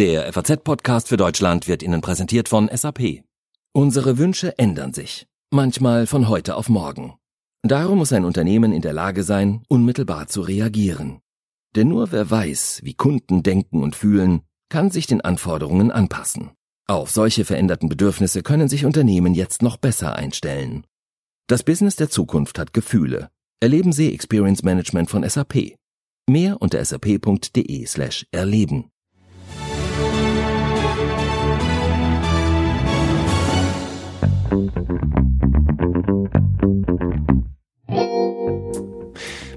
Der FAZ-Podcast für Deutschland wird Ihnen präsentiert von SAP. Unsere Wünsche ändern sich, manchmal von heute auf morgen. Darum muss ein Unternehmen in der Lage sein, unmittelbar zu reagieren. Denn nur wer weiß, wie Kunden denken und fühlen, kann sich den Anforderungen anpassen. Auf solche veränderten Bedürfnisse können sich Unternehmen jetzt noch besser einstellen. Das Business der Zukunft hat Gefühle. Erleben Sie Experience Management von SAP. Mehr unter sap.de slash erleben.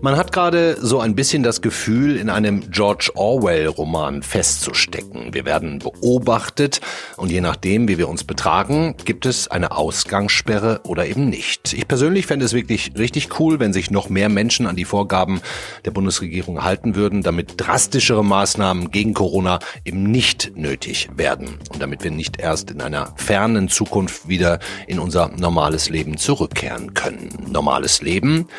Man hat gerade so ein bisschen das Gefühl, in einem George Orwell-Roman festzustecken. Wir werden beobachtet und je nachdem, wie wir uns betragen, gibt es eine Ausgangssperre oder eben nicht. Ich persönlich fände es wirklich richtig cool, wenn sich noch mehr Menschen an die Vorgaben der Bundesregierung halten würden, damit drastischere Maßnahmen gegen Corona eben nicht nötig werden und damit wir nicht erst in einer fernen Zukunft wieder in unser normales Leben zurückkehren können. Normales Leben?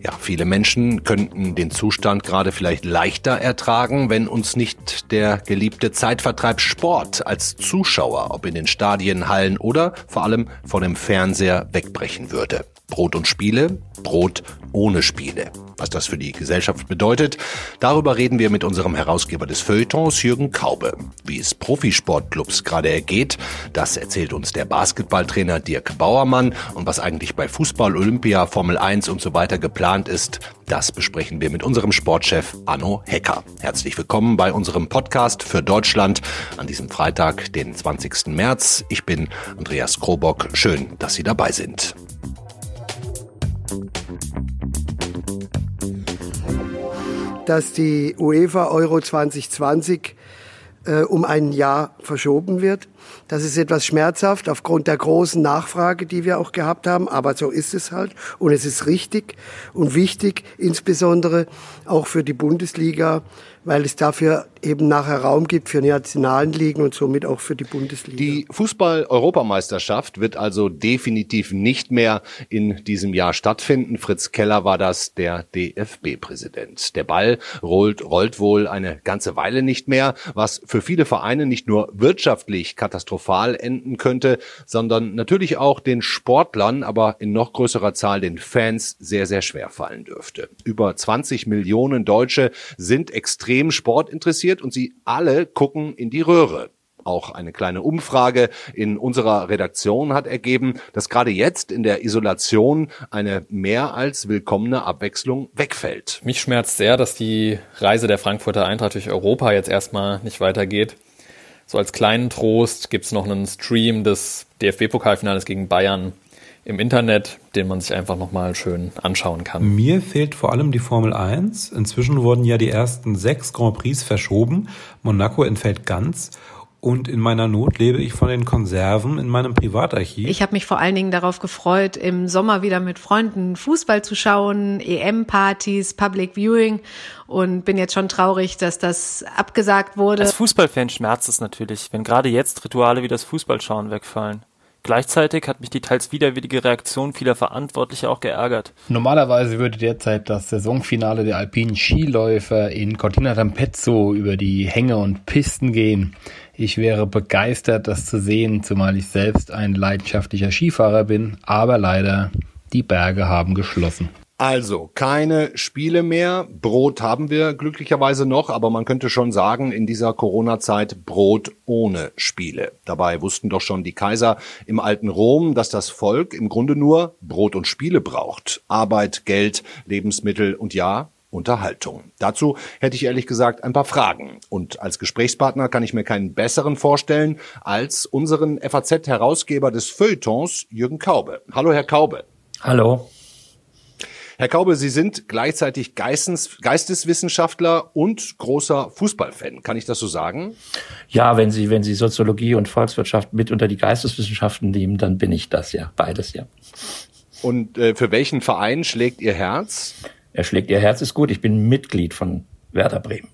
Ja, viele Menschen könnten den Zustand gerade vielleicht leichter ertragen, wenn uns nicht der geliebte Zeitvertreib Sport als Zuschauer, ob in den Stadien, Hallen oder vor allem vor dem Fernseher wegbrechen würde. Brot und Spiele, Brot ohne Spiele. Was das für die Gesellschaft bedeutet, darüber reden wir mit unserem Herausgeber des Feuilletons, Jürgen Kaube. Wie es Profisportclubs gerade ergeht, das erzählt uns der Basketballtrainer Dirk Bauermann. Und was eigentlich bei Fußball, Olympia, Formel 1 und so weiter geplant ist, das besprechen wir mit unserem Sportchef Anno Hecker. Herzlich willkommen bei unserem Podcast für Deutschland an diesem Freitag, den 20. März. Ich bin Andreas Krobock. Schön, dass Sie dabei sind. Dass die UEFA Euro 2020 äh, um ein Jahr verschoben wird. Das ist etwas schmerzhaft aufgrund der großen Nachfrage, die wir auch gehabt haben, aber so ist es halt und es ist richtig und wichtig, insbesondere auch für die Bundesliga, weil es dafür eben nachher Raum gibt für nationalen Ligen und somit auch für die Bundesliga. Die Fußball-Europameisterschaft wird also definitiv nicht mehr in diesem Jahr stattfinden. Fritz Keller war das, der DFB-Präsident. Der Ball rollt, rollt wohl eine ganze Weile nicht mehr, was für viele Vereine nicht nur wirtschaftlich katastrophal enden könnte, sondern natürlich auch den Sportlern, aber in noch größerer Zahl den Fans sehr, sehr schwer fallen dürfte. Über 20 Millionen Deutsche sind extrem sportinteressiert und sie alle gucken in die Röhre. Auch eine kleine Umfrage in unserer Redaktion hat ergeben, dass gerade jetzt in der Isolation eine mehr als willkommene Abwechslung wegfällt. Mich schmerzt sehr, dass die Reise der Frankfurter Eintracht durch Europa jetzt erstmal nicht weitergeht. So als kleinen Trost gibt's noch einen Stream des DFB-Pokalfinales gegen Bayern im Internet, den man sich einfach nochmal schön anschauen kann. Mir fehlt vor allem die Formel 1. Inzwischen wurden ja die ersten sechs Grand Prix verschoben. Monaco entfällt ganz. Und in meiner Not lebe ich von den Konserven in meinem Privatarchiv. Ich habe mich vor allen Dingen darauf gefreut, im Sommer wieder mit Freunden Fußball zu schauen, EM-Partys, Public Viewing und bin jetzt schon traurig, dass das abgesagt wurde. Als Fußballfan schmerzt es natürlich, wenn gerade jetzt Rituale wie das Fußballschauen wegfallen. Gleichzeitig hat mich die teils widerwillige Reaktion vieler Verantwortlicher auch geärgert. Normalerweise würde derzeit das Saisonfinale der alpinen Skiläufer in Cortina d'Ampezzo über die Hänge und Pisten gehen. Ich wäre begeistert, das zu sehen, zumal ich selbst ein leidenschaftlicher Skifahrer bin, aber leider, die Berge haben geschlossen. Also keine Spiele mehr. Brot haben wir glücklicherweise noch, aber man könnte schon sagen, in dieser Corona-Zeit Brot ohne Spiele. Dabei wussten doch schon die Kaiser im alten Rom, dass das Volk im Grunde nur Brot und Spiele braucht. Arbeit, Geld, Lebensmittel und ja, Unterhaltung. Dazu hätte ich ehrlich gesagt ein paar Fragen. Und als Gesprächspartner kann ich mir keinen besseren vorstellen als unseren FAZ-Herausgeber des Feuilletons, Jürgen Kaube. Hallo, Herr Kaube. Hallo. Herr Kaube, Sie sind gleichzeitig Geistens, Geisteswissenschaftler und großer Fußballfan. Kann ich das so sagen? Ja, wenn Sie, wenn Sie Soziologie und Volkswirtschaft mit unter die Geisteswissenschaften nehmen, dann bin ich das ja. Beides ja. Und äh, für welchen Verein schlägt Ihr Herz? Er schlägt ihr Herz ist gut. Ich bin Mitglied von Werder Bremen.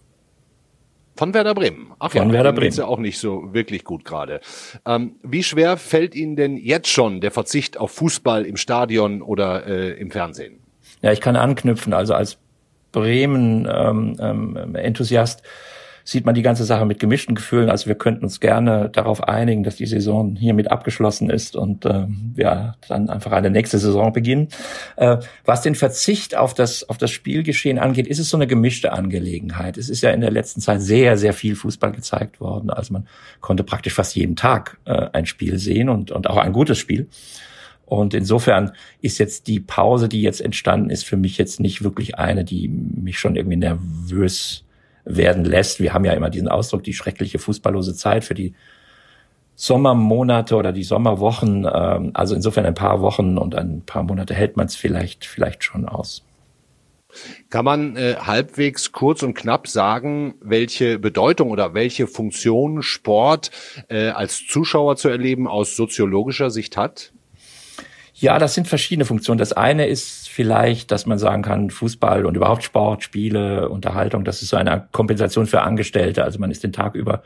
Von Werder Bremen. Ach von ja, Werder Bremen. ist ja auch nicht so wirklich gut gerade. Ähm, wie schwer fällt Ihnen denn jetzt schon der Verzicht auf Fußball im Stadion oder äh, im Fernsehen? Ja, ich kann anknüpfen. Also als Bremen-Enthusiast ähm, ähm, sieht man die ganze Sache mit gemischten Gefühlen. Also wir könnten uns gerne darauf einigen, dass die Saison hiermit abgeschlossen ist und äh, wir dann einfach eine nächste Saison beginnen. Äh, was den Verzicht auf das, auf das Spielgeschehen angeht, ist es so eine gemischte Angelegenheit. Es ist ja in der letzten Zeit sehr, sehr viel Fußball gezeigt worden. Also man konnte praktisch fast jeden Tag äh, ein Spiel sehen und, und auch ein gutes Spiel. Und insofern ist jetzt die Pause, die jetzt entstanden ist, für mich jetzt nicht wirklich eine, die mich schon irgendwie nervös werden lässt. Wir haben ja immer diesen Ausdruck, die schreckliche fußballlose Zeit für die Sommermonate oder die Sommerwochen. Ähm, also insofern ein paar Wochen und ein paar Monate hält man es vielleicht, vielleicht schon aus. Kann man äh, halbwegs kurz und knapp sagen, welche Bedeutung oder welche Funktion Sport äh, als Zuschauer zu erleben aus soziologischer Sicht hat? Ja, das sind verschiedene Funktionen. Das eine ist vielleicht, dass man sagen kann, Fußball und überhaupt Sport, Spiele, Unterhaltung, das ist so eine Kompensation für Angestellte. Also man ist den Tag über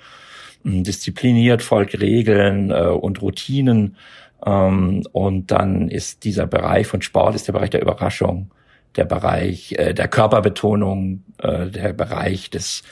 hm, diszipliniert, folgt Regeln äh, und Routinen. Ähm, und dann ist dieser Bereich von Sport, ist der Bereich der Überraschung, der Bereich äh, der Körperbetonung, äh, der Bereich des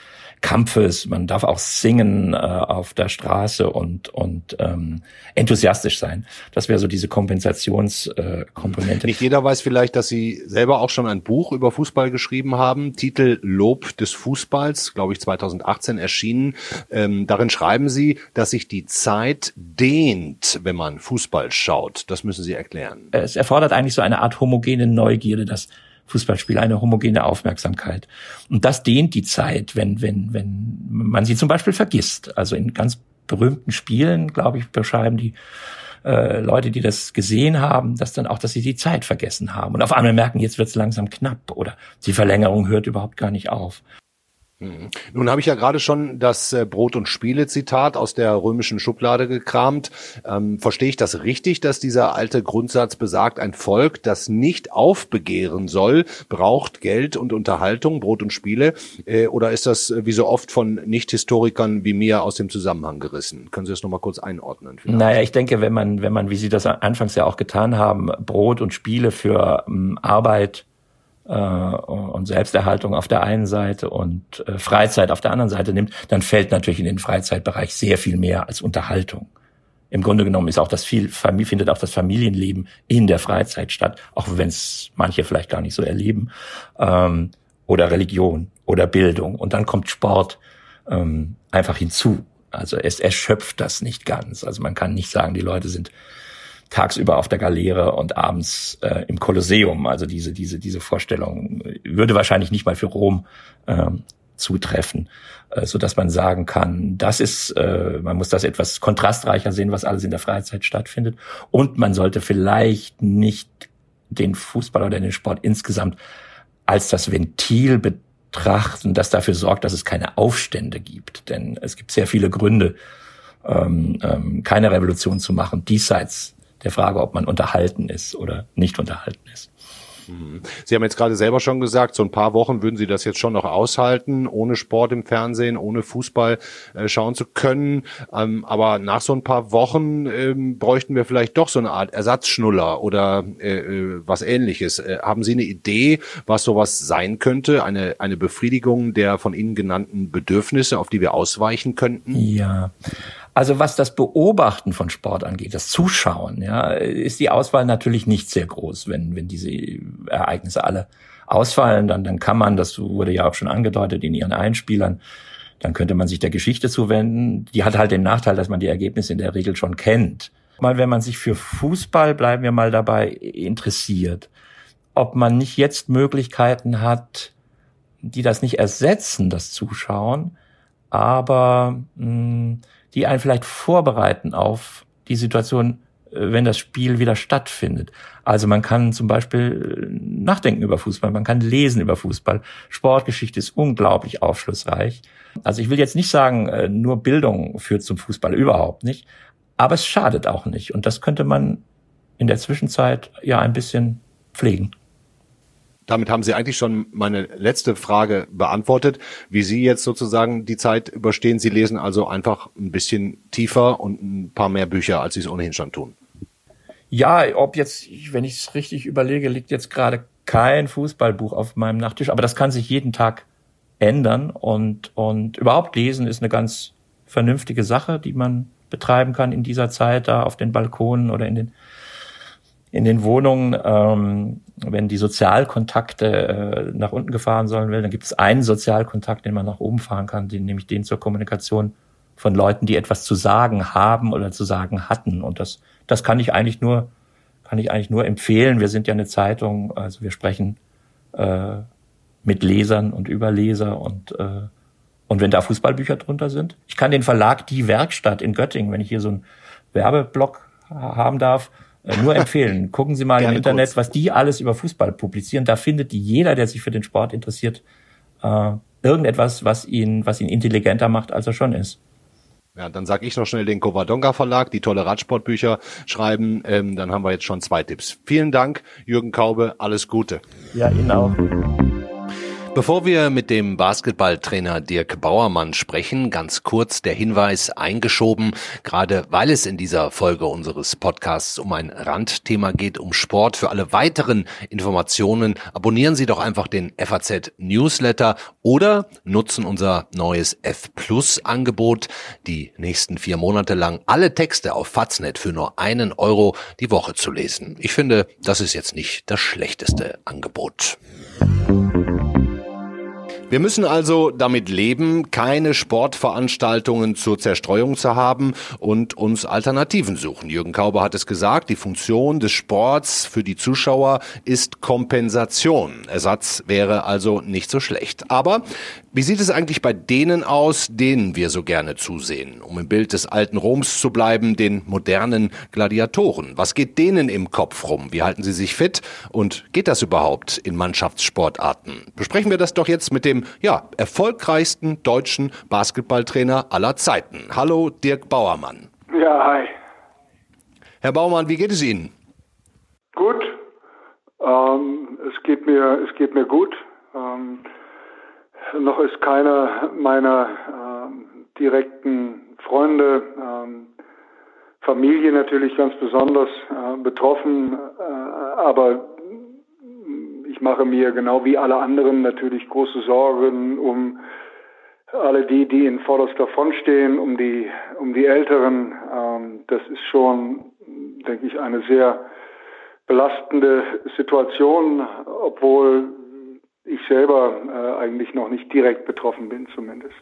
Kampfes, man darf auch singen äh, auf der Straße und, und ähm, enthusiastisch sein. Das wäre so diese Kompensationskomponente. Äh, Nicht jeder weiß vielleicht, dass Sie selber auch schon ein Buch über Fußball geschrieben haben. Titel Lob des Fußballs, glaube ich 2018 erschienen. Ähm, darin schreiben Sie, dass sich die Zeit dehnt, wenn man Fußball schaut. Das müssen Sie erklären. Es erfordert eigentlich so eine Art homogene Neugierde, dass Fußballspiel eine homogene Aufmerksamkeit. Und das dehnt die Zeit, wenn, wenn, wenn man sie zum Beispiel vergisst. Also in ganz berühmten Spielen, glaube ich, beschreiben die äh, Leute, die das gesehen haben, dass dann auch, dass sie die Zeit vergessen haben und auf einmal merken, jetzt wird es langsam knapp oder die Verlängerung hört überhaupt gar nicht auf. Nun habe ich ja gerade schon das äh, Brot- und Spiele-Zitat aus der römischen Schublade gekramt. Ähm, verstehe ich das richtig, dass dieser alte Grundsatz besagt, ein Volk, das nicht aufbegehren soll, braucht Geld und Unterhaltung, Brot und Spiele? Äh, oder ist das äh, wie so oft von Nicht-Historikern wie mir aus dem Zusammenhang gerissen? Können Sie das nochmal kurz einordnen? Vielleicht? Naja, ich denke, wenn man, wenn man, wie Sie das anfangs ja auch getan haben, Brot und Spiele für ähm, Arbeit, und Selbsterhaltung auf der einen Seite und äh, Freizeit auf der anderen Seite nimmt, dann fällt natürlich in den Freizeitbereich sehr viel mehr als Unterhaltung. Im Grunde genommen ist auch das viel, findet auch das Familienleben in der Freizeit statt, auch wenn es manche vielleicht gar nicht so erleben, ähm, oder Religion oder Bildung. Und dann kommt Sport ähm, einfach hinzu. Also es erschöpft das nicht ganz. Also man kann nicht sagen, die Leute sind tagsüber auf der Galeere und abends äh, im Kolosseum. Also diese, diese, diese Vorstellung würde wahrscheinlich nicht mal für Rom ähm, zutreffen, äh, so dass man sagen kann, das ist, äh, man muss das etwas kontrastreicher sehen, was alles in der Freizeit stattfindet. Und man sollte vielleicht nicht den Fußball oder den Sport insgesamt als das Ventil betrachten, das dafür sorgt, dass es keine Aufstände gibt. Denn es gibt sehr viele Gründe, ähm, ähm, keine Revolution zu machen, diesseits der Frage, ob man unterhalten ist oder nicht unterhalten ist. Mhm. Sie haben jetzt gerade selber schon gesagt, so ein paar Wochen würden Sie das jetzt schon noch aushalten, ohne Sport im Fernsehen, ohne Fußball äh, schauen zu können. Ähm, aber nach so ein paar Wochen ähm, bräuchten wir vielleicht doch so eine Art Ersatzschnuller oder äh, äh, was ähnliches. Äh, haben Sie eine Idee, was sowas sein könnte? Eine, eine Befriedigung der von Ihnen genannten Bedürfnisse, auf die wir ausweichen könnten? Ja. Also was das Beobachten von Sport angeht, das Zuschauen, ja, ist die Auswahl natürlich nicht sehr groß, wenn, wenn diese Ereignisse alle ausfallen, dann, dann kann man, das wurde ja auch schon angedeutet in ihren Einspielern, dann könnte man sich der Geschichte zuwenden. Die hat halt den Nachteil, dass man die Ergebnisse in der Regel schon kennt. Mal, wenn man sich für Fußball, bleiben wir mal dabei, interessiert, ob man nicht jetzt Möglichkeiten hat, die das nicht ersetzen, das Zuschauen, aber mh, hm, die einen vielleicht vorbereiten auf die Situation, äh, wenn das Spiel wieder stattfindet. Also man kann zum Beispiel äh, nachdenken über Fußball, man kann lesen über Fußball. Sportgeschichte ist unglaublich aufschlussreich. Also ich will jetzt nicht sagen, äh, nur Bildung führt zum Fußball, überhaupt nicht. Aber es schadet auch nicht. Und das könnte man in der Zwischenzeit ja ein bisschen pflegen. Damit haben Sie eigentlich schon meine letzte Frage beantwortet, wie Sie jetzt sozusagen die Zeit überstehen. Sie lesen also einfach ein bisschen tiefer und ein paar mehr Bücher, als Sie es ohnehin schon tun. Ja, ob jetzt, wenn ich es richtig überlege, liegt jetzt gerade kein Fußballbuch auf meinem Nachttisch, aber das kann sich jeden Tag ändern und, und überhaupt lesen ist eine ganz vernünftige Sache, die man betreiben kann in dieser Zeit da auf den Balkonen oder in den in den Wohnungen, ähm, wenn die Sozialkontakte äh, nach unten gefahren sollen will, dann gibt es einen Sozialkontakt, den man nach oben fahren kann, den, nämlich den zur Kommunikation von Leuten, die etwas zu sagen haben oder zu sagen hatten. Und das, das kann ich eigentlich nur, kann ich eigentlich nur empfehlen. Wir sind ja eine Zeitung, also wir sprechen äh, mit Lesern und über Leser und äh, und wenn da Fußballbücher drunter sind. Ich kann den Verlag Die Werkstatt in Göttingen, wenn ich hier so einen Werbeblock haben darf, nur empfehlen. Gucken Sie mal im Internet, kurz. was die alles über Fußball publizieren. Da findet jeder, der sich für den Sport interessiert, äh, irgendetwas, was ihn, was ihn intelligenter macht, als er schon ist. Ja, dann sag ich noch schnell den Covadonga Verlag, die tolle Radsportbücher schreiben. Ähm, dann haben wir jetzt schon zwei Tipps. Vielen Dank, Jürgen Kaube. Alles Gute. Ja, Ihnen auch. Bevor wir mit dem Basketballtrainer Dirk Bauermann sprechen, ganz kurz der Hinweis eingeschoben, gerade weil es in dieser Folge unseres Podcasts um ein Randthema geht, um Sport. Für alle weiteren Informationen abonnieren Sie doch einfach den FAZ Newsletter oder nutzen unser neues F Plus Angebot, die nächsten vier Monate lang alle Texte auf Faznet für nur einen Euro die Woche zu lesen. Ich finde, das ist jetzt nicht das schlechteste Angebot. Wir müssen also damit leben, keine Sportveranstaltungen zur Zerstreuung zu haben und uns Alternativen suchen. Jürgen Kauber hat es gesagt, die Funktion des Sports für die Zuschauer ist Kompensation. Ersatz wäre also nicht so schlecht. Aber wie sieht es eigentlich bei denen aus, denen wir so gerne zusehen? Um im Bild des alten Roms zu bleiben, den modernen Gladiatoren. Was geht denen im Kopf rum? Wie halten sie sich fit? Und geht das überhaupt in Mannschaftssportarten? Besprechen wir das doch jetzt mit dem, ja, erfolgreichsten deutschen Basketballtrainer aller Zeiten. Hallo, Dirk Bauermann. Ja, hi. Herr Baumann, wie geht es Ihnen? Gut. Ähm, es geht mir, es geht mir gut. Ähm, noch ist keiner meiner äh, direkten Freunde, äh, Familie natürlich ganz besonders äh, betroffen, äh, aber ich mache mir genau wie alle anderen natürlich große Sorgen um alle die, die in vorderster Front stehen, um die, um die Älteren. Ähm, das ist schon, denke ich, eine sehr belastende Situation, obwohl ich selber äh, eigentlich noch nicht direkt betroffen bin zumindest.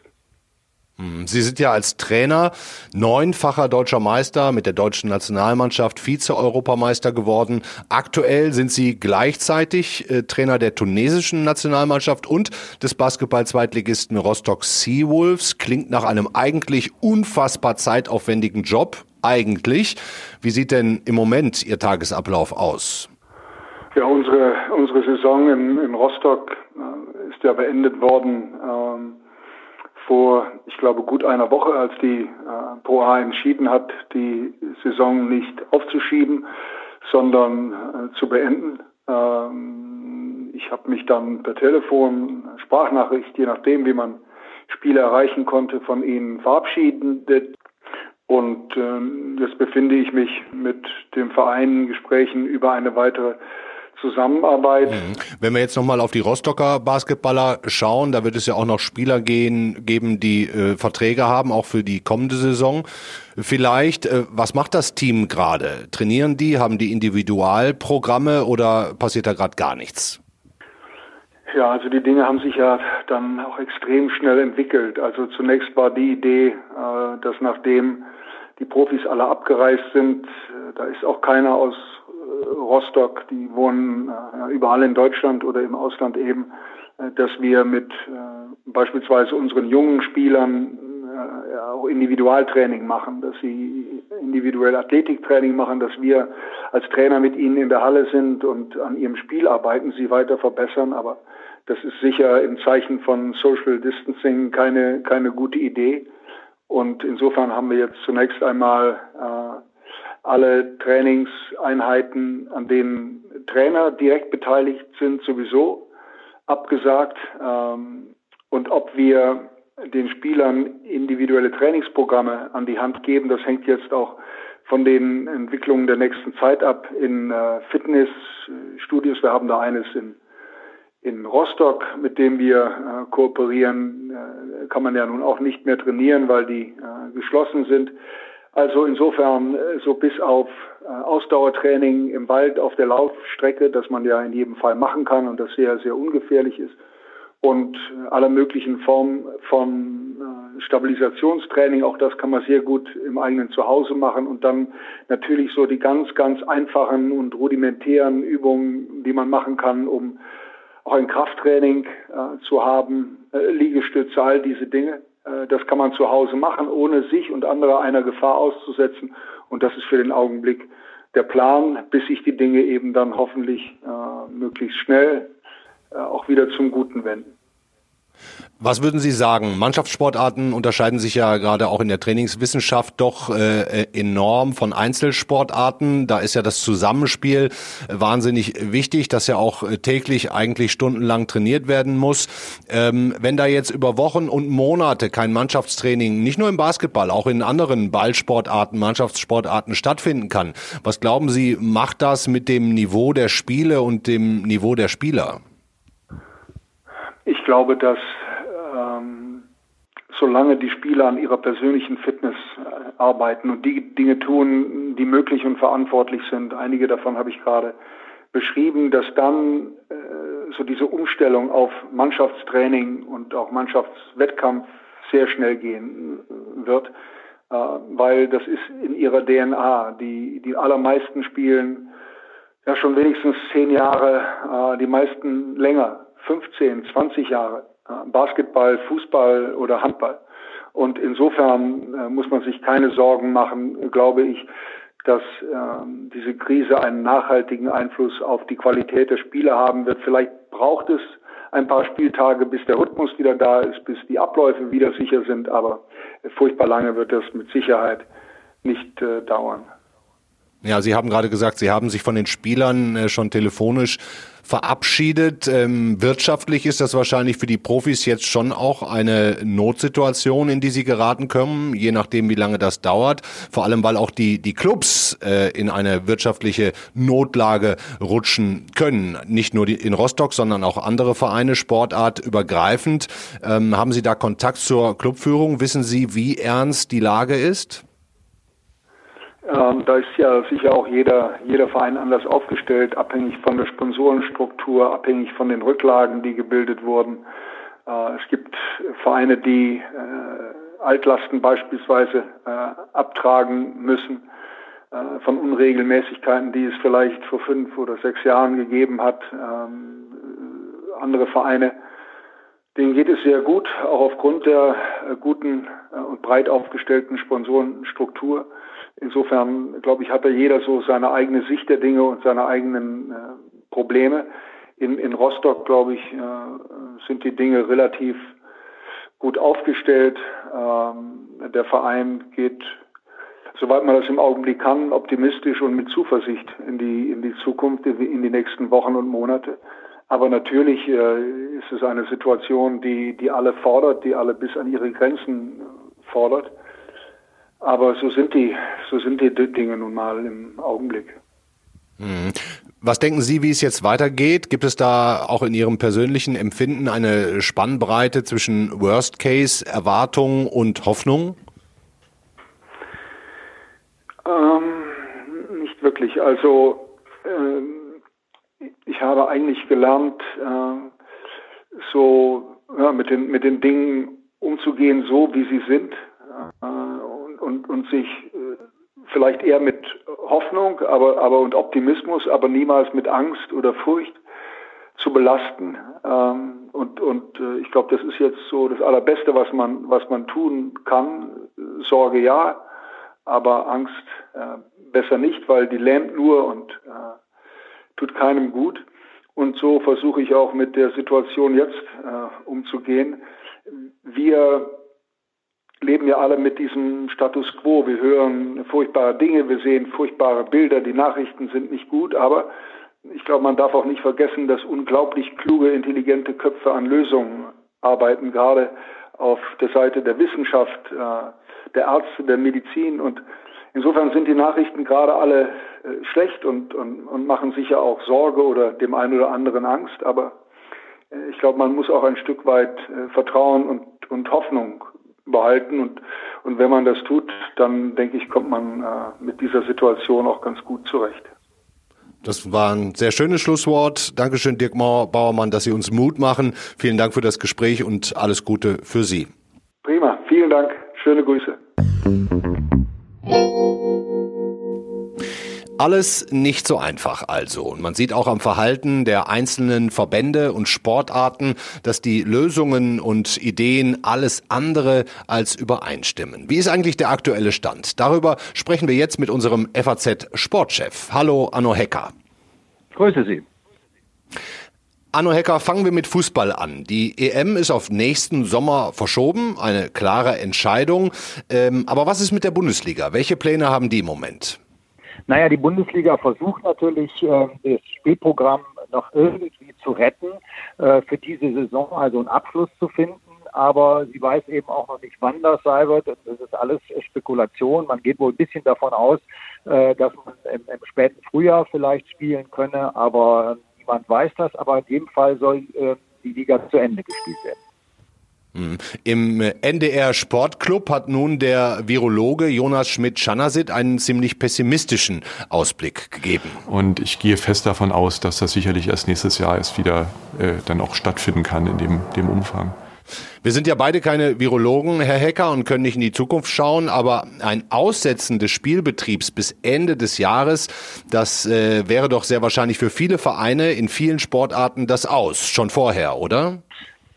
Hm, Sie sind ja als Trainer neunfacher deutscher Meister mit der deutschen Nationalmannschaft, Vize-Europameister geworden. Aktuell sind Sie gleichzeitig äh, Trainer der tunesischen Nationalmannschaft und des Basketball-Zweitligisten Rostock Seawolves. Klingt nach einem eigentlich unfassbar zeitaufwendigen Job. Eigentlich. Wie sieht denn im Moment Ihr Tagesablauf aus? Ja, unsere, unsere Saison in, in Rostock äh, ist ja beendet worden ähm, vor, ich glaube, gut einer Woche, als die äh, Pro A entschieden hat, die Saison nicht aufzuschieben, sondern äh, zu beenden. Ähm, ich habe mich dann per Telefon, Sprachnachricht, je nachdem, wie man Spiele erreichen konnte, von ihnen verabschiedet. Und ähm, jetzt befinde ich mich mit dem Verein in Gesprächen über eine weitere Zusammenarbeit. Mhm. Wenn wir jetzt nochmal auf die Rostocker Basketballer schauen, da wird es ja auch noch Spieler gehen, geben, die äh, Verträge haben, auch für die kommende Saison. Vielleicht, äh, was macht das Team gerade? Trainieren die, haben die Individualprogramme oder passiert da gerade gar nichts? Ja, also die Dinge haben sich ja dann auch extrem schnell entwickelt. Also zunächst war die Idee, äh, dass nachdem die Profis alle abgereist sind, äh, da ist auch keiner aus Rostock, die wohnen äh, überall in Deutschland oder im Ausland eben, äh, dass wir mit äh, beispielsweise unseren jungen Spielern äh, auch Individualtraining machen, dass sie individuell Athletiktraining machen, dass wir als Trainer mit ihnen in der Halle sind und an ihrem Spiel arbeiten, sie weiter verbessern. Aber das ist sicher im Zeichen von Social Distancing keine, keine gute Idee. Und insofern haben wir jetzt zunächst einmal äh, alle Trainingseinheiten, an denen Trainer direkt beteiligt sind, sowieso abgesagt. Ähm, und ob wir den Spielern individuelle Trainingsprogramme an die Hand geben, das hängt jetzt auch von den Entwicklungen der nächsten Zeit ab in äh, Fitnessstudios. Wir haben da eines in, in Rostock, mit dem wir äh, kooperieren, äh, kann man ja nun auch nicht mehr trainieren, weil die geschlossen sind. Also insofern äh, so bis auf äh, Ausdauertraining im Wald auf der Laufstrecke, das man ja in jedem Fall machen kann und das sehr, sehr ungefährlich ist. Und äh, aller möglichen Formen von Stabilisationstraining, auch das kann man sehr gut im eigenen Zuhause machen und dann natürlich so die ganz, ganz einfachen und rudimentären Übungen, die man machen kann, um auch ein Krafttraining äh, zu haben, äh, Liegestütze, all diese Dinge. Äh, das kann man zu Hause machen, ohne sich und andere einer Gefahr auszusetzen. Und das ist für den Augenblick der Plan, bis sich die Dinge eben dann hoffentlich äh, möglichst schnell äh, auch wieder zum Guten wenden. Was würden Sie sagen? Mannschaftssportarten unterscheiden sich ja gerade auch in der Trainingswissenschaft doch äh, enorm von Einzelsportarten. Da ist ja das Zusammenspiel wahnsinnig wichtig, dass ja auch äh, täglich eigentlich stundenlang trainiert werden muss. Ähm, wenn da jetzt über Wochen und Monate kein Mannschaftstraining, nicht nur im Basketball, auch in anderen Ballsportarten, Mannschaftssportarten stattfinden kann, was glauben Sie, macht das mit dem Niveau der Spiele und dem Niveau der Spieler? Ich glaube, dass ähm, solange die Spieler an ihrer persönlichen Fitness äh, arbeiten und die Dinge tun, die möglich und verantwortlich sind, einige davon habe ich gerade beschrieben, dass dann äh, so diese Umstellung auf Mannschaftstraining und auch Mannschaftswettkampf sehr schnell gehen wird, äh, weil das ist in ihrer DNA. Die, die allermeisten spielen ja schon wenigstens zehn Jahre, äh, die meisten länger 15, 20 Jahre. Basketball, Fußball oder Handball. Und insofern äh, muss man sich keine Sorgen machen, glaube ich, dass ähm, diese Krise einen nachhaltigen Einfluss auf die Qualität der Spiele haben wird. Vielleicht braucht es ein paar Spieltage, bis der Rhythmus wieder da ist, bis die Abläufe wieder sicher sind, aber furchtbar lange wird das mit Sicherheit nicht äh, dauern. Ja, Sie haben gerade gesagt, Sie haben sich von den Spielern äh, schon telefonisch verabschiedet. Ähm, wirtschaftlich ist das wahrscheinlich für die Profis jetzt schon auch eine Notsituation, in die sie geraten können, je nachdem, wie lange das dauert. Vor allem, weil auch die, die Clubs äh, in eine wirtschaftliche Notlage rutschen können. Nicht nur in Rostock, sondern auch andere Vereine, Sportart übergreifend. Ähm, haben Sie da Kontakt zur Clubführung? Wissen Sie, wie ernst die Lage ist? Ähm, da ist ja sicher auch jeder, jeder Verein anders aufgestellt, abhängig von der Sponsorenstruktur, abhängig von den Rücklagen, die gebildet wurden. Äh, es gibt Vereine, die äh, Altlasten beispielsweise äh, abtragen müssen äh, von Unregelmäßigkeiten, die es vielleicht vor fünf oder sechs Jahren gegeben hat. Ähm, andere Vereine, denen geht es sehr gut, auch aufgrund der äh, guten äh, und breit aufgestellten Sponsorenstruktur. Insofern, glaube ich, hat da jeder so seine eigene Sicht der Dinge und seine eigenen äh, Probleme. In, in Rostock, glaube ich, äh, sind die Dinge relativ gut aufgestellt. Ähm, der Verein geht, soweit man das im Augenblick kann, optimistisch und mit Zuversicht in die, in die Zukunft, in die nächsten Wochen und Monate. Aber natürlich äh, ist es eine Situation, die, die alle fordert, die alle bis an ihre Grenzen fordert. Aber so sind die, so sind die Dinge nun mal im Augenblick. Hm. Was denken Sie, wie es jetzt weitergeht? Gibt es da auch in Ihrem persönlichen Empfinden eine Spannbreite zwischen Worst Case, Erwartung und Hoffnung? Ähm, nicht wirklich. Also äh, ich habe eigentlich gelernt, äh, so ja, mit den mit den Dingen umzugehen, so wie sie sind. Äh, und, und sich äh, vielleicht eher mit Hoffnung aber, aber und Optimismus, aber niemals mit Angst oder Furcht zu belasten. Ähm, und und äh, ich glaube, das ist jetzt so das Allerbeste, was man, was man tun kann. Sorge ja, aber Angst äh, besser nicht, weil die lähmt nur und tut keinem gut. Und so versuche ich auch mit der Situation jetzt umzugehen. Wir leben ja alle mit diesem Status quo. Wir hören furchtbare Dinge, wir sehen furchtbare Bilder, die Nachrichten sind nicht gut, aber ich glaube, man darf auch nicht vergessen, dass unglaublich kluge, intelligente Köpfe an Lösungen arbeiten, gerade auf der Seite der Wissenschaft, äh, der Ärzte, der Medizin. Und insofern sind die Nachrichten gerade alle äh, schlecht und, und, und machen sicher auch Sorge oder dem einen oder anderen Angst. Aber ich glaube, man muss auch ein Stück weit äh, Vertrauen und, und Hoffnung behalten. Und, und wenn man das tut, dann denke ich, kommt man äh, mit dieser Situation auch ganz gut zurecht. Das war ein sehr schönes Schlusswort. Dankeschön, Dirk Bauermann, dass Sie uns Mut machen. Vielen Dank für das Gespräch und alles Gute für Sie. Prima, vielen Dank. Schöne Grüße. Alles nicht so einfach also. Und man sieht auch am Verhalten der einzelnen Verbände und Sportarten, dass die Lösungen und Ideen alles andere als übereinstimmen. Wie ist eigentlich der aktuelle Stand? Darüber sprechen wir jetzt mit unserem FAZ Sportchef. Hallo, Anno Hecker. Grüße Sie. Anno Hecker, fangen wir mit Fußball an. Die EM ist auf nächsten Sommer verschoben, eine klare Entscheidung. Ähm, aber was ist mit der Bundesliga? Welche Pläne haben die im Moment? Naja, die Bundesliga versucht natürlich, äh, das Spielprogramm noch irgendwie zu retten, äh, für diese Saison also einen Abschluss zu finden. Aber sie weiß eben auch noch nicht, wann das sein wird. Das ist alles Spekulation. Man geht wohl ein bisschen davon aus, äh, dass man im, im späten Frühjahr vielleicht spielen könne, aber niemand weiß das. Aber in jedem Fall soll äh, die Liga zu Ende gespielt werden. Hm. Im NDR Sportclub hat nun der Virologe Jonas Schmidt-Schanasit einen ziemlich pessimistischen Ausblick gegeben. Und ich gehe fest davon aus, dass das sicherlich erst nächstes Jahr erst wieder äh, dann auch stattfinden kann in dem, dem Umfang. Wir sind ja beide keine Virologen, Herr Hecker, und können nicht in die Zukunft schauen, aber ein Aussetzen des Spielbetriebs bis Ende des Jahres, das äh, wäre doch sehr wahrscheinlich für viele Vereine in vielen Sportarten das Aus, schon vorher, oder?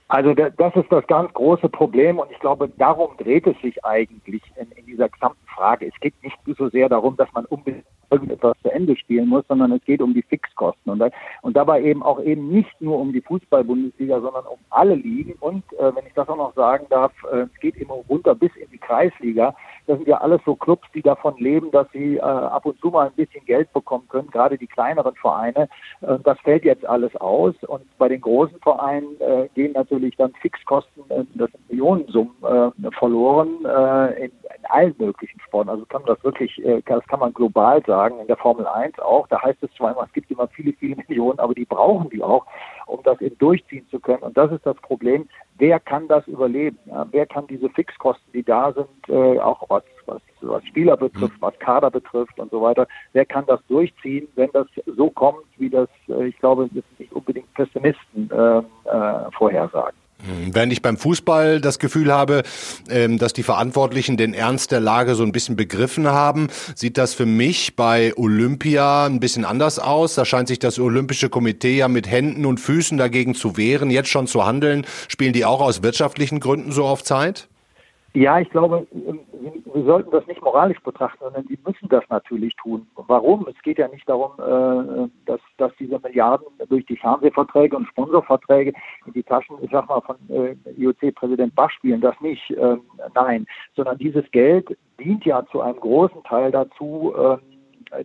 Also das ist das ganz große Problem und ich glaube, darum dreht es sich eigentlich in, in, dieser gesamten Frage. Es geht nicht so sehr darum, dass man unbedingt irgendetwas zu Ende spielen muss, sondern es geht um die Fixkosten und, und dabei eben auch eben nicht nur um die Fußball-Bundesliga, sondern um alle Ligen und äh, wenn ich das auch noch sagen darf, äh, es geht immer runter bis in die Kreisliga. Das sind ja alles so Clubs, die davon leben, dass sie äh, ab und zu mal ein bisschen Geld bekommen können, gerade die kleineren Vereine. Äh, das fällt jetzt alles aus. Und bei den großen Vereinen äh, gehen natürlich dann Fixkosten, äh, das sind Millionensummen äh, verloren äh, in, in allen möglichen Sporten. Also kann man das wirklich, äh, das kann man global sagen, in der Formel 1 auch. Da heißt es zwar immer, es gibt immer viele, viele Millionen, aber die brauchen die auch, um das eben durchziehen zu können. Und das ist das Problem wer kann das überleben? Ja? Wer kann diese Fixkosten, die da sind, äh, auch was, was, was Spieler betrifft, mhm. was Kader betrifft und so weiter, wer kann das durchziehen, wenn das so kommt, wie das, äh, ich glaube, das nicht unbedingt Pessimisten äh, äh, vorhersagen. Hm, während ich beim Fußball das Gefühl habe, ähm, dass die Verantwortlichen den Ernst der Lage so ein bisschen begriffen haben, sieht das für mich bei Olympia ein bisschen anders aus. Da scheint sich das Olympische Komitee ja mit Händen und Füßen dagegen zu wehren, jetzt schon zu handeln. Spielen die auch aus wirtschaftlichen Gründen so auf Zeit? Ja, ich glaube, wir sollten das nicht moralisch betrachten, sondern die müssen das natürlich tun. Warum? Es geht ja nicht darum, äh, dass, dass diese Milliarden durch die Fernsehverträge und Sponsorverträge in die Taschen, ich sag mal, von äh, IOC-Präsident Bach spielen, das nicht. Ähm, nein, sondern dieses Geld dient ja zu einem großen Teil dazu, ähm,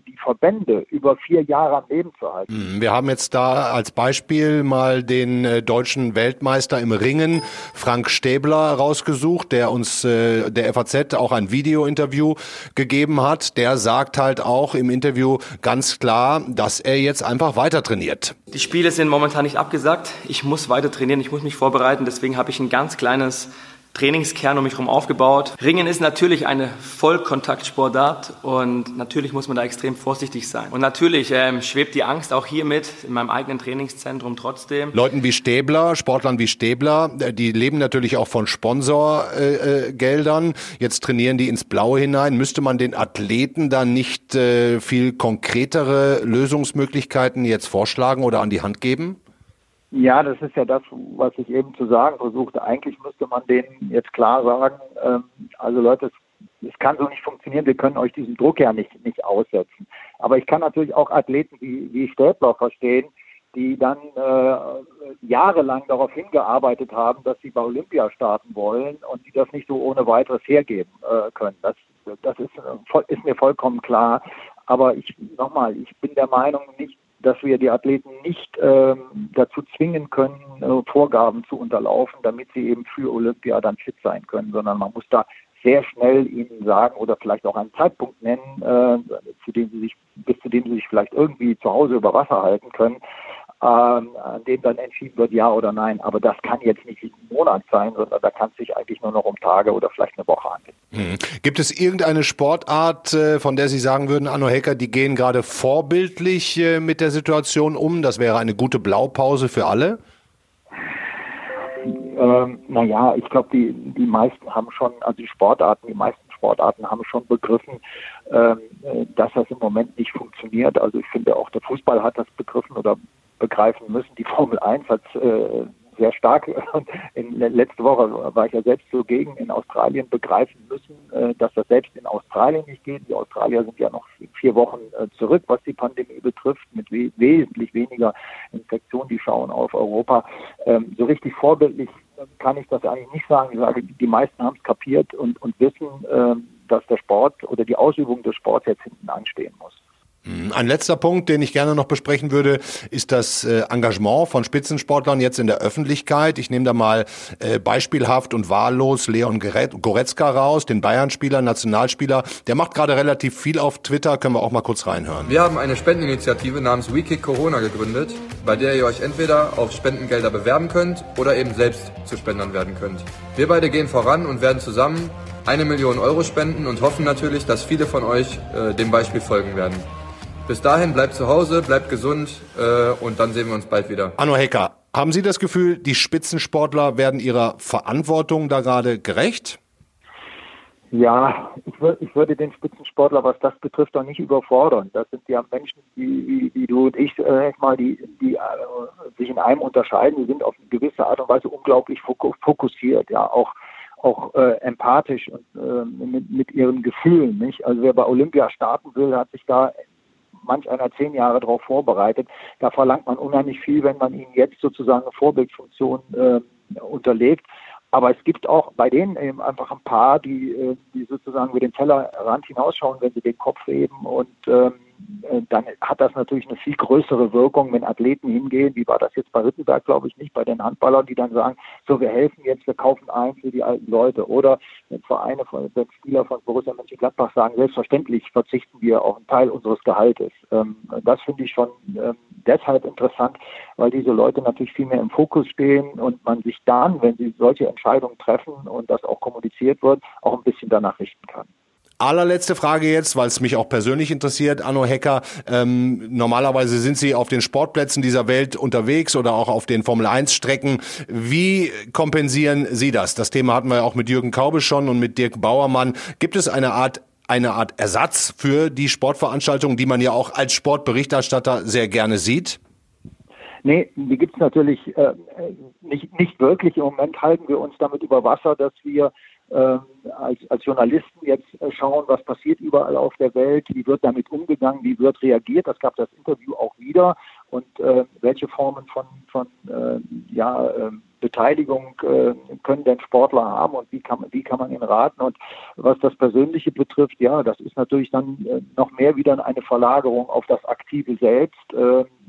die Verbände über vier Jahre am Leben zu halten. Mhm. Wir haben jetzt da als Beispiel mal den äh, deutschen Weltmeister im Ringen, Frank Stäbler, rausgesucht, der uns äh, der FAZ auch ein Video-Interview gegeben hat. Der sagt halt auch im Interview ganz klar, dass er jetzt einfach weiter trainiert. Die Spiele sind momentan nicht abgesagt. Ich muss weiter trainieren, ich muss mich vorbereiten. Deswegen habe ich ein ganz kleines Trainingskern um mich herum aufgebaut. Ringen ist natürlich eine Vollkontaktsportart und natürlich muss man da extrem vorsichtig sein. Und natürlich ähm, schwebt die Angst auch hier mit in meinem eigenen Trainingszentrum trotzdem. Leuten wie Stäbler, Sportlern wie Stäbler, äh, die leben natürlich auch von Sponsorgeldern. Äh, äh Jetzt trainieren die ins Blaue hinein. Müsste man den Athleten dann nicht äh, viel konkretere Lösungsmöglichkeiten jetzt vorschlagen oder an die Hand geben? Ja, das ist ja das, was ich eben zu sagen versuchte. Eigentlich müsste man denen jetzt klar sagen, ähm, also Leute, es, kann so nicht funktionieren, wir können euch diesen Druck ja nicht, nicht aussetzen. Aber ich kann natürlich auch Athleten wie, wie Stäbler verstehen, die dann äh, jahrelang darauf hingearbeitet haben, dass sie bei Olympia starten wollen und die das nicht so ohne weiteres hergeben äh, können. Das, das ist, äh, ist mir vollkommen klar. Aber ich nochmal, ich bin der Meinung nicht, dass wir die Athleten nicht ähm, dazu zwingen können, äh, Vorgaben zu unterlaufen, damit sie eben für Olympia dann fit sein können, sondern man muss da sehr schnell ihnen sagen oder vielleicht auch einen Zeitpunkt nennen, äh, zu dem sie sich, bis zu dem sie sich vielleicht irgendwie zu Hause über Wasser halten können. ähm, an dem dann entschieden wird, ja oder nein. Aber das kann jetzt nicht ein Monat sein, sondern da kann es sich eigentlich nur noch um Tage oder vielleicht eine Woche handeln. Hm. Gibt es irgendeine Sportart, äh, von der Sie sagen würden, Anno Hecker, die gehen gerade vorbildlich äh, mit der Situation um? Das wäre eine gute Blaupause für alle? Ähm, naja, ich glaube, die, die meisten haben schon, also die Sportarten, die meisten Sportarten haben schon begriffen, ähm, äh, dass das im Moment nicht funktioniert. Also ich finde auch der Fußball hat das begriffen oder begreifen müssen. Die Formel 1 hat äh, sehr stark, in, letzte Woche war ich ja selbst zugegen, in Australien begreifen müssen, äh, dass das selbst in Australien nicht geht. Die Australier sind ja noch vier Wochen äh, zurück, was die Pandemie betrifft, mit we wesentlich weniger Infektionen, die schauen auf Europa. Ähm, so richtig vorbildlich kann ich das eigentlich nicht sagen. Ich sage, die meisten haben es kapiert und, und wissen, äh, dass der Sport oder die Ausübung des Sports jetzt hinten anstehen muss. Hm, ein letzter Punkt, den ich gerne noch besprechen würde, ist das äh, Engagement von Spitzensportlern jetzt in der Öffentlichkeit. Ich nehme da mal äh, beispielhaft und wahllos Leon Goretzka raus, den Bayern-Spieler, Nationalspieler. Der macht gerade relativ viel auf Twitter, können wir auch mal kurz reinhören. Wir haben eine Spendeninitiative namens WeKick Corona gegründet, bei der ihr euch entweder auf Spendengelder bewerben könnt oder eben selbst zu Spendern werden könnt. Wir beide gehen voran und werden zusammen eine Million Euro spenden und hoffen natürlich, dass viele von euch äh, dem Beispiel folgen werden. Bis dahin bleibt zu Hause, bleibt gesund äh, und dann sehen wir uns bald wieder. Anno Hecker, haben Sie das Gefühl, die Spitzensportler werden ihrer Verantwortung da gerade gerecht? Ja, ich, würd, ich würde den Spitzensportler, was das betrifft, auch nicht überfordern. Das sind ja Menschen, wie, wie, wie du und ich, äh, mal, die, die äh, sich in einem unterscheiden. Die sind auf eine gewisse Art und Weise unglaublich fokussiert, ja, auch auch äh, empathisch und äh, mit, mit ihren Gefühlen. Nicht? Also wer bei Olympia starten will, hat sich da manch einer zehn Jahre darauf vorbereitet. Da verlangt man unheimlich viel, wenn man ihnen jetzt sozusagen eine Vorbildfunktion äh, unterlegt. Aber es gibt auch bei denen eben einfach ein paar, die, äh, die sozusagen über den Tellerrand hinausschauen, wenn sie den Kopf heben und ähm, äh, dann hat das natürlich eine viel größere Wirkung, wenn Athleten hingehen, wie war das jetzt bei Rittenberg, glaube ich nicht, bei den Handballern, die dann sagen, so wir helfen jetzt, wir kaufen ein für die alten Leute. Oder wenn Vereine, von, wenn Spieler von Borussia Mönchengladbach sagen, selbstverständlich verzichten wir auf einen Teil unseres Gehaltes. Ähm, das finde ich schon ähm, deshalb interessant, weil diese Leute natürlich viel mehr im Fokus stehen und man sich dann, wenn sie solche Entscheidungen treffen und das auch kommuniziert wird, auch ein bisschen danach richten kann. Allerletzte Frage jetzt, weil es mich auch persönlich interessiert, Anno Hecker. Ähm, normalerweise sind Sie auf den Sportplätzen dieser Welt unterwegs oder auch auf den Formel 1 Strecken. Wie kompensieren Sie das? Das Thema hatten wir ja auch mit Jürgen Kaube schon und mit Dirk Bauermann. Gibt es eine Art eine Art Ersatz für die Sportveranstaltungen, die man ja auch als Sportberichterstatter sehr gerne sieht? Nee, die gibt es natürlich äh, nicht, nicht wirklich. Im Moment halten wir uns damit über Wasser, dass wir als, als Journalisten jetzt äh, schauen, was passiert überall auf der Welt, wie wird damit umgegangen, wie wird reagiert. Das gab das Interview auch wieder und äh, welche Formen von, von äh, ja, äh, Beteiligung äh, können denn Sportler haben und wie kann, wie kann man ihnen raten? Und was das Persönliche betrifft, ja, das ist natürlich dann äh, noch mehr wieder eine Verlagerung auf das Aktive selbst.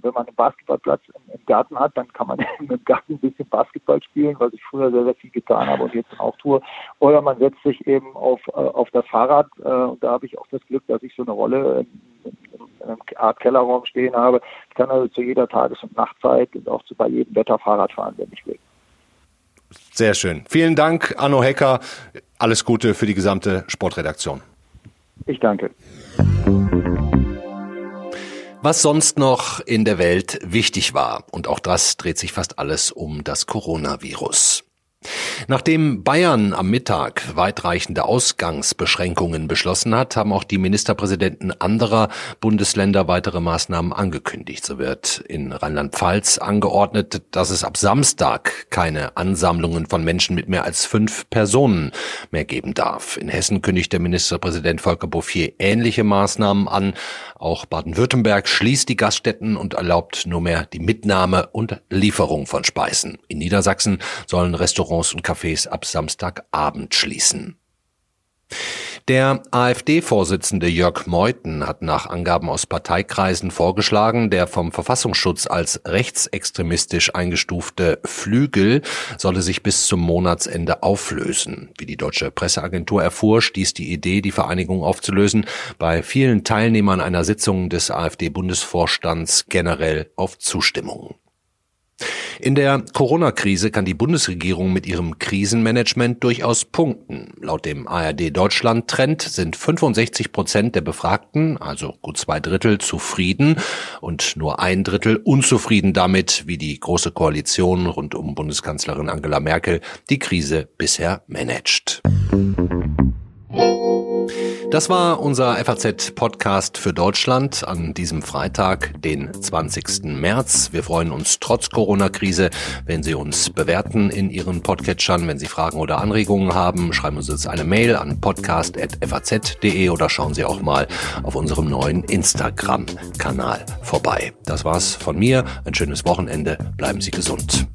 Wenn man einen Basketballplatz im, Garten hat, dann kann man im Garten ein bisschen Basketball spielen, was ich früher sehr, sehr viel getan habe und jetzt auch tue. Oder man setzt sich eben auf, äh, auf das Fahrrad äh, und da habe ich auch das Glück, dass ich so eine Rolle in, in einem Art Kellerraum stehen habe. Ich kann also zu jeder Tages- und Nachtzeit und auch bei jedem Wetter Fahrrad fahren, wenn ich will. Sehr schön. Vielen Dank, Anno Hecker. Alles Gute für die gesamte Sportredaktion. Ich danke. Was sonst noch in der Welt wichtig war, und auch das dreht sich fast alles um das Coronavirus. Nachdem Bayern am Mittag weitreichende Ausgangsbeschränkungen beschlossen hat, haben auch die Ministerpräsidenten anderer Bundesländer weitere Maßnahmen angekündigt. So wird in Rheinland-Pfalz angeordnet, dass es ab Samstag keine Ansammlungen von Menschen mit mehr als fünf Personen mehr geben darf. In Hessen kündigt der Ministerpräsident Volker Bouffier ähnliche Maßnahmen an. Auch Baden-Württemberg schließt die Gaststätten und erlaubt nur mehr die Mitnahme und Lieferung von Speisen. In Niedersachsen sollen Restaurants und Cafés ab Samstagabend schließen. Der AfD-Vorsitzende Jörg Meuthen hat nach Angaben aus Parteikreisen vorgeschlagen, der vom Verfassungsschutz als rechtsextremistisch eingestufte Flügel solle sich bis zum Monatsende auflösen. Wie die deutsche Presseagentur erfuhr, stieß die Idee, die Vereinigung aufzulösen, bei vielen Teilnehmern einer Sitzung des AfD-Bundesvorstands generell auf Zustimmung. In der Corona-Krise kann die Bundesregierung mit ihrem Krisenmanagement durchaus punkten. Laut dem ARD Deutschland Trend sind 65 Prozent der Befragten, also gut zwei Drittel, zufrieden und nur ein Drittel unzufrieden damit, wie die Große Koalition rund um Bundeskanzlerin Angela Merkel die Krise bisher managt. Das war unser FAZ-Podcast für Deutschland an diesem Freitag, den 20. März. Wir freuen uns trotz Corona-Krise, wenn Sie uns bewerten in Ihren Podcatchern. Wenn Sie Fragen oder Anregungen haben, schreiben Sie uns eine Mail an podcast.faz.de oder schauen Sie auch mal auf unserem neuen Instagram-Kanal vorbei. Das war's von mir. Ein schönes Wochenende. Bleiben Sie gesund.